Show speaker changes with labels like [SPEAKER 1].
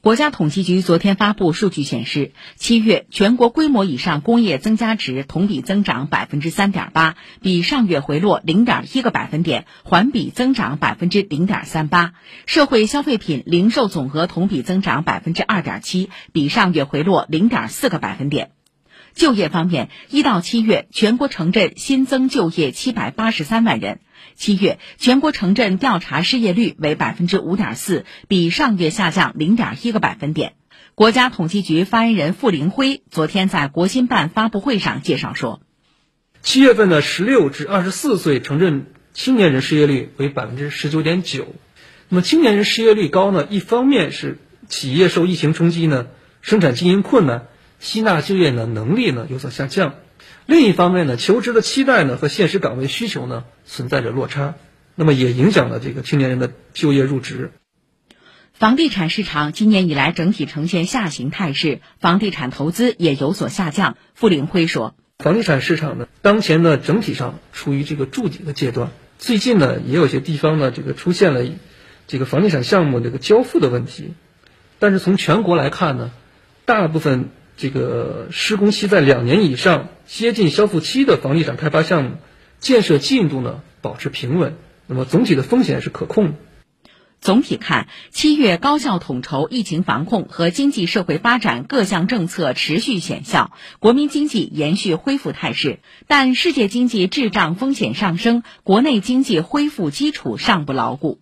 [SPEAKER 1] 国家统计局昨天发布数据显示，七月全国规模以上工业增加值同比增长百分之三点八，比上月回落零点一个百分点，环比增长百分之零点三八。社会消费品零售总额同比增长百分之二点七，比上月回落零点四个百分点。就业方面，一到七月，全国城镇新增就业七百八十三万人。七月全国城镇调查失业率为百分之五点四，比上月下降零点一个百分点。国家统计局发言人傅林辉昨天在国新办发布会上介绍说，
[SPEAKER 2] 七月份的十六至二十四岁城镇青年人失业率为百分之十九点九。那么青年人失业率高呢，一方面是企业受疫情冲击呢，生产经营困难。吸纳就业呢能力呢有所下降，另一方面呢，求职的期待呢和现实岗位需求呢存在着落差，那么也影响了这个青年人的就业入职。
[SPEAKER 1] 房地产市场今年以来整体呈现下行态势，房地产投资也有所下降。傅林辉说，
[SPEAKER 2] 房地产市场呢当前呢整体上处于这个筑底的阶段，最近呢也有些地方呢这个出现了这个房地产项目这个交付的问题，但是从全国来看呢，大部分。这个施工期在两年以上、接近交付期的房地产开发项目，建设进度呢保持平稳，那么总体的风险是可控的。
[SPEAKER 1] 总体看，七月高效统筹疫情防控和经济社会发展各项政策持续显效，国民经济延续恢复态势。但世界经济滞胀风险上升，国内经济恢复基础尚不牢固。